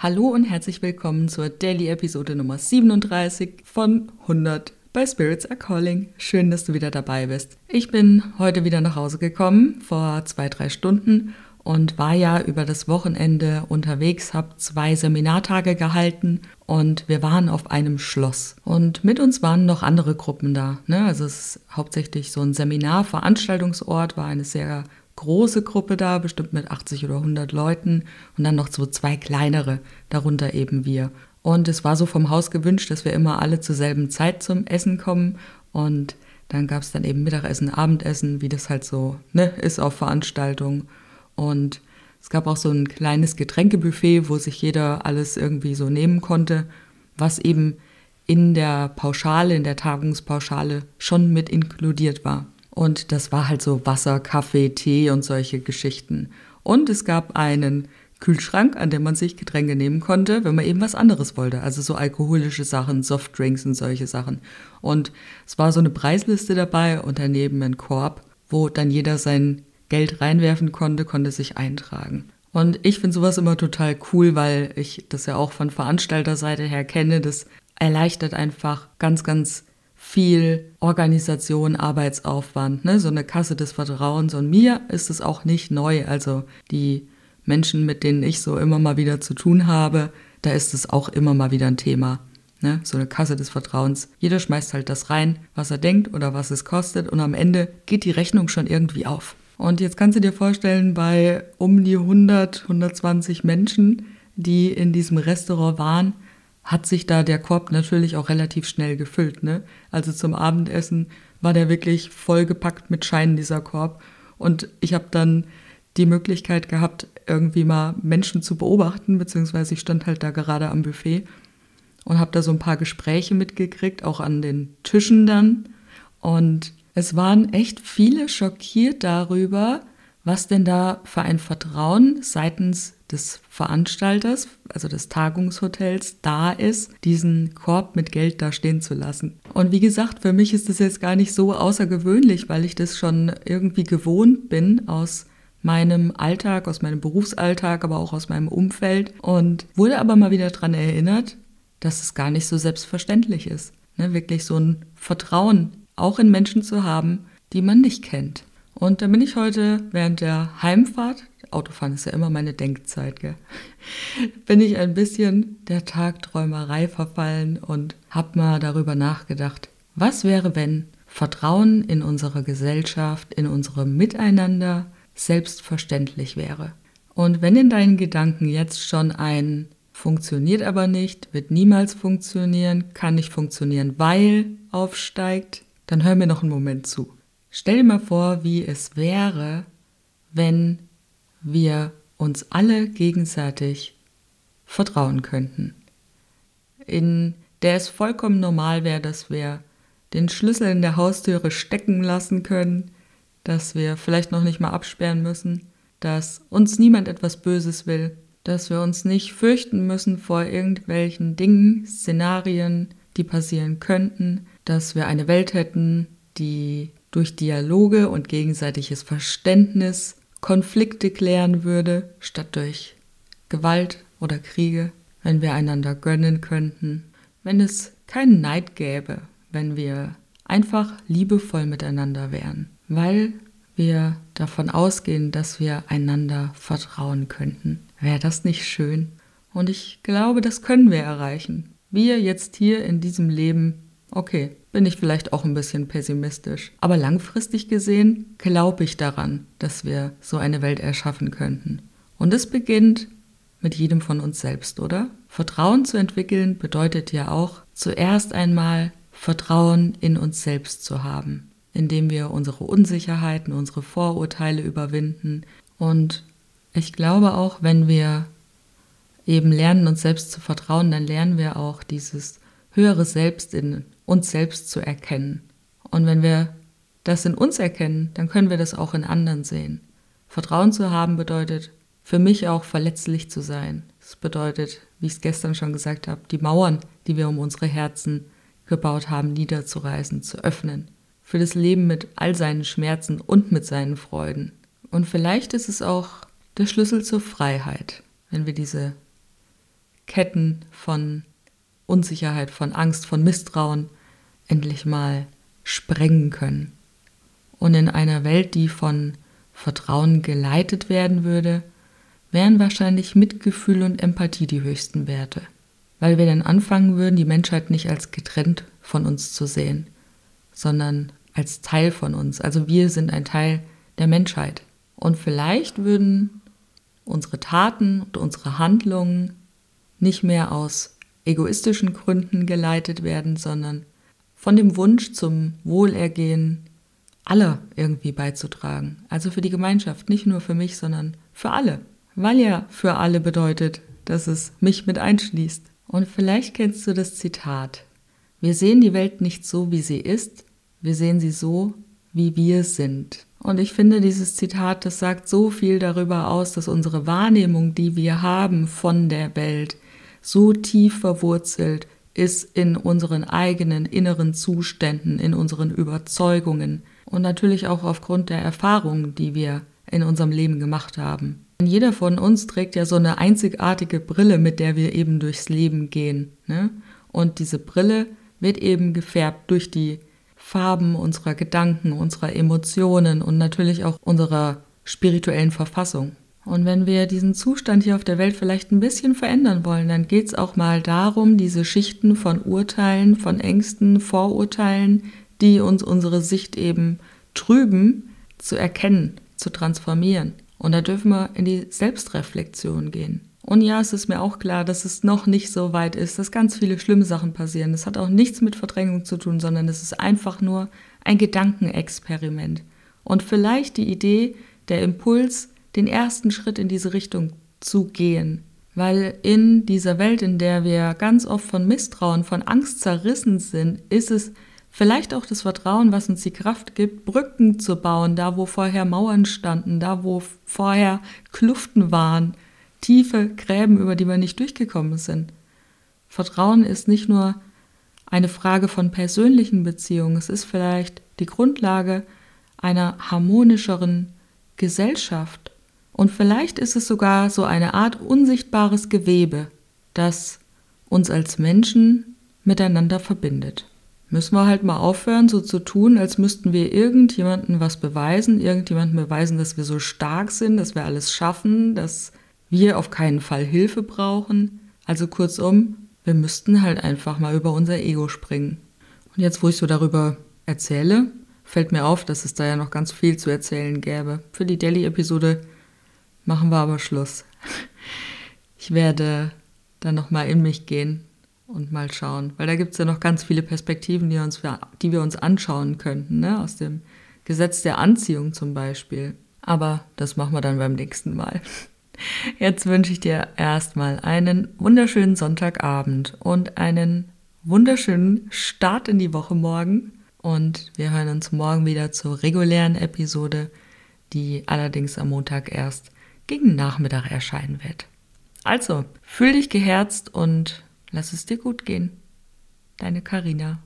Hallo und herzlich willkommen zur Daily-Episode Nummer 37 von 100 bei Spirits Are Calling. Schön, dass du wieder dabei bist. Ich bin heute wieder nach Hause gekommen, vor zwei, drei Stunden und war ja über das Wochenende unterwegs, habe zwei Seminartage gehalten und wir waren auf einem Schloss. Und mit uns waren noch andere Gruppen da. Ne? Also es ist hauptsächlich so ein Seminar-Veranstaltungsort, war eine sehr große Gruppe da, bestimmt mit 80 oder 100 Leuten und dann noch so zwei kleinere, darunter eben wir. Und es war so vom Haus gewünscht, dass wir immer alle zur selben Zeit zum Essen kommen und dann gab es dann eben Mittagessen, Abendessen, wie das halt so ne, ist auf Veranstaltungen. Und es gab auch so ein kleines Getränkebuffet, wo sich jeder alles irgendwie so nehmen konnte, was eben in der Pauschale, in der Tagungspauschale schon mit inkludiert war. Und das war halt so Wasser, Kaffee, Tee und solche Geschichten. Und es gab einen Kühlschrank, an dem man sich Getränke nehmen konnte, wenn man eben was anderes wollte. Also so alkoholische Sachen, Softdrinks und solche Sachen. Und es war so eine Preisliste dabei und daneben ein Korb, wo dann jeder sein Geld reinwerfen konnte, konnte sich eintragen. Und ich finde sowas immer total cool, weil ich das ja auch von Veranstalterseite her kenne. Das erleichtert einfach ganz, ganz viel Organisation, Arbeitsaufwand, ne? so eine Kasse des Vertrauens. Und mir ist es auch nicht neu. Also die Menschen, mit denen ich so immer mal wieder zu tun habe, da ist es auch immer mal wieder ein Thema. Ne? So eine Kasse des Vertrauens. Jeder schmeißt halt das rein, was er denkt oder was es kostet. Und am Ende geht die Rechnung schon irgendwie auf. Und jetzt kannst du dir vorstellen, bei um die 100, 120 Menschen, die in diesem Restaurant waren, hat sich da der Korb natürlich auch relativ schnell gefüllt. Ne? Also zum Abendessen war der wirklich vollgepackt mit Scheinen, dieser Korb. Und ich habe dann die Möglichkeit gehabt, irgendwie mal Menschen zu beobachten, beziehungsweise ich stand halt da gerade am Buffet und habe da so ein paar Gespräche mitgekriegt, auch an den Tischen dann. Und es waren echt viele schockiert darüber, was denn da für ein Vertrauen seitens des Veranstalters, also des Tagungshotels, da ist, diesen Korb mit Geld da stehen zu lassen. Und wie gesagt, für mich ist das jetzt gar nicht so außergewöhnlich, weil ich das schon irgendwie gewohnt bin aus meinem Alltag, aus meinem Berufsalltag, aber auch aus meinem Umfeld und wurde aber mal wieder daran erinnert, dass es gar nicht so selbstverständlich ist. Ne, wirklich so ein Vertrauen auch in Menschen zu haben, die man nicht kennt. Und da bin ich heute während der Heimfahrt Autofahren ist ja immer meine Denkzeit, gell? bin ich ein bisschen der Tagträumerei verfallen und habe mal darüber nachgedacht, was wäre, wenn Vertrauen in unsere Gesellschaft, in unserem Miteinander selbstverständlich wäre. Und wenn in deinen Gedanken jetzt schon ein funktioniert aber nicht, wird niemals funktionieren, kann nicht funktionieren, weil aufsteigt, dann hör mir noch einen Moment zu. Stell dir mal vor, wie es wäre, wenn wir uns alle gegenseitig vertrauen könnten. In der es vollkommen normal wäre, dass wir den Schlüssel in der Haustüre stecken lassen können, dass wir vielleicht noch nicht mal absperren müssen, dass uns niemand etwas Böses will, dass wir uns nicht fürchten müssen vor irgendwelchen Dingen, Szenarien, die passieren könnten, dass wir eine Welt hätten, die durch Dialoge und gegenseitiges Verständnis Konflikte klären würde, statt durch Gewalt oder Kriege, wenn wir einander gönnen könnten, wenn es keinen Neid gäbe, wenn wir einfach liebevoll miteinander wären, weil wir davon ausgehen, dass wir einander vertrauen könnten. Wäre das nicht schön? Und ich glaube, das können wir erreichen. Wir jetzt hier in diesem Leben, okay, bin ich vielleicht auch ein bisschen pessimistisch. Aber langfristig gesehen glaube ich daran, dass wir so eine Welt erschaffen könnten. Und es beginnt mit jedem von uns selbst, oder? Vertrauen zu entwickeln bedeutet ja auch zuerst einmal Vertrauen in uns selbst zu haben, indem wir unsere Unsicherheiten, unsere Vorurteile überwinden. Und ich glaube auch, wenn wir eben lernen, uns selbst zu vertrauen, dann lernen wir auch dieses höhere Selbst in uns selbst zu erkennen. Und wenn wir das in uns erkennen, dann können wir das auch in anderen sehen. Vertrauen zu haben bedeutet für mich auch verletzlich zu sein. Es bedeutet, wie ich es gestern schon gesagt habe, die Mauern, die wir um unsere Herzen gebaut haben, niederzureißen, zu öffnen. Für das Leben mit all seinen Schmerzen und mit seinen Freuden. Und vielleicht ist es auch der Schlüssel zur Freiheit, wenn wir diese Ketten von Unsicherheit, von Angst, von Misstrauen endlich mal sprengen können. Und in einer Welt, die von Vertrauen geleitet werden würde, wären wahrscheinlich Mitgefühl und Empathie die höchsten Werte, weil wir dann anfangen würden, die Menschheit nicht als getrennt von uns zu sehen, sondern als Teil von uns. Also wir sind ein Teil der Menschheit. Und vielleicht würden unsere Taten und unsere Handlungen nicht mehr aus egoistischen Gründen geleitet werden, sondern von dem Wunsch zum Wohlergehen aller irgendwie beizutragen. Also für die Gemeinschaft, nicht nur für mich, sondern für alle. Weil ja für alle bedeutet, dass es mich mit einschließt. Und vielleicht kennst du das Zitat. Wir sehen die Welt nicht so, wie sie ist, wir sehen sie so, wie wir sind. Und ich finde, dieses Zitat, das sagt so viel darüber aus, dass unsere Wahrnehmung, die wir haben von der Welt, so tief verwurzelt ist in unseren eigenen inneren Zuständen, in unseren Überzeugungen und natürlich auch aufgrund der Erfahrungen, die wir in unserem Leben gemacht haben. Jeder von uns trägt ja so eine einzigartige Brille, mit der wir eben durchs Leben gehen. Ne? Und diese Brille wird eben gefärbt durch die Farben unserer Gedanken, unserer Emotionen und natürlich auch unserer spirituellen Verfassung. Und wenn wir diesen Zustand hier auf der Welt vielleicht ein bisschen verändern wollen, dann geht es auch mal darum, diese Schichten von Urteilen, von Ängsten, Vorurteilen, die uns unsere Sicht eben trüben, zu erkennen, zu transformieren. Und da dürfen wir in die Selbstreflexion gehen. Und ja, es ist mir auch klar, dass es noch nicht so weit ist, dass ganz viele schlimme Sachen passieren. Das hat auch nichts mit Verdrängung zu tun, sondern es ist einfach nur ein Gedankenexperiment. Und vielleicht die Idee, der Impuls, den ersten Schritt in diese Richtung zu gehen. Weil in dieser Welt, in der wir ganz oft von Misstrauen, von Angst zerrissen sind, ist es vielleicht auch das Vertrauen, was uns die Kraft gibt, Brücken zu bauen, da wo vorher Mauern standen, da wo vorher Kluften waren, tiefe Gräben, über die wir nicht durchgekommen sind. Vertrauen ist nicht nur eine Frage von persönlichen Beziehungen, es ist vielleicht die Grundlage einer harmonischeren Gesellschaft. Und vielleicht ist es sogar so eine Art unsichtbares Gewebe, das uns als Menschen miteinander verbindet. Müssen wir halt mal aufhören, so zu tun, als müssten wir irgendjemandem was beweisen, irgendjemandem beweisen, dass wir so stark sind, dass wir alles schaffen, dass wir auf keinen Fall Hilfe brauchen. Also kurzum, wir müssten halt einfach mal über unser Ego springen. Und jetzt, wo ich so darüber erzähle, fällt mir auf, dass es da ja noch ganz viel zu erzählen gäbe. Für die Delhi-Episode machen wir aber Schluss. Ich werde dann nochmal in mich gehen und mal schauen, weil da gibt es ja noch ganz viele Perspektiven, die, uns, die wir uns anschauen könnten, ne? aus dem Gesetz der Anziehung zum Beispiel. Aber das machen wir dann beim nächsten Mal. Jetzt wünsche ich dir erstmal einen wunderschönen Sonntagabend und einen wunderschönen Start in die Woche morgen. Und wir hören uns morgen wieder zur regulären Episode, die allerdings am Montag erst gegen Nachmittag erscheinen wird. Also, fühl dich geherzt und lass es dir gut gehen. Deine Karina.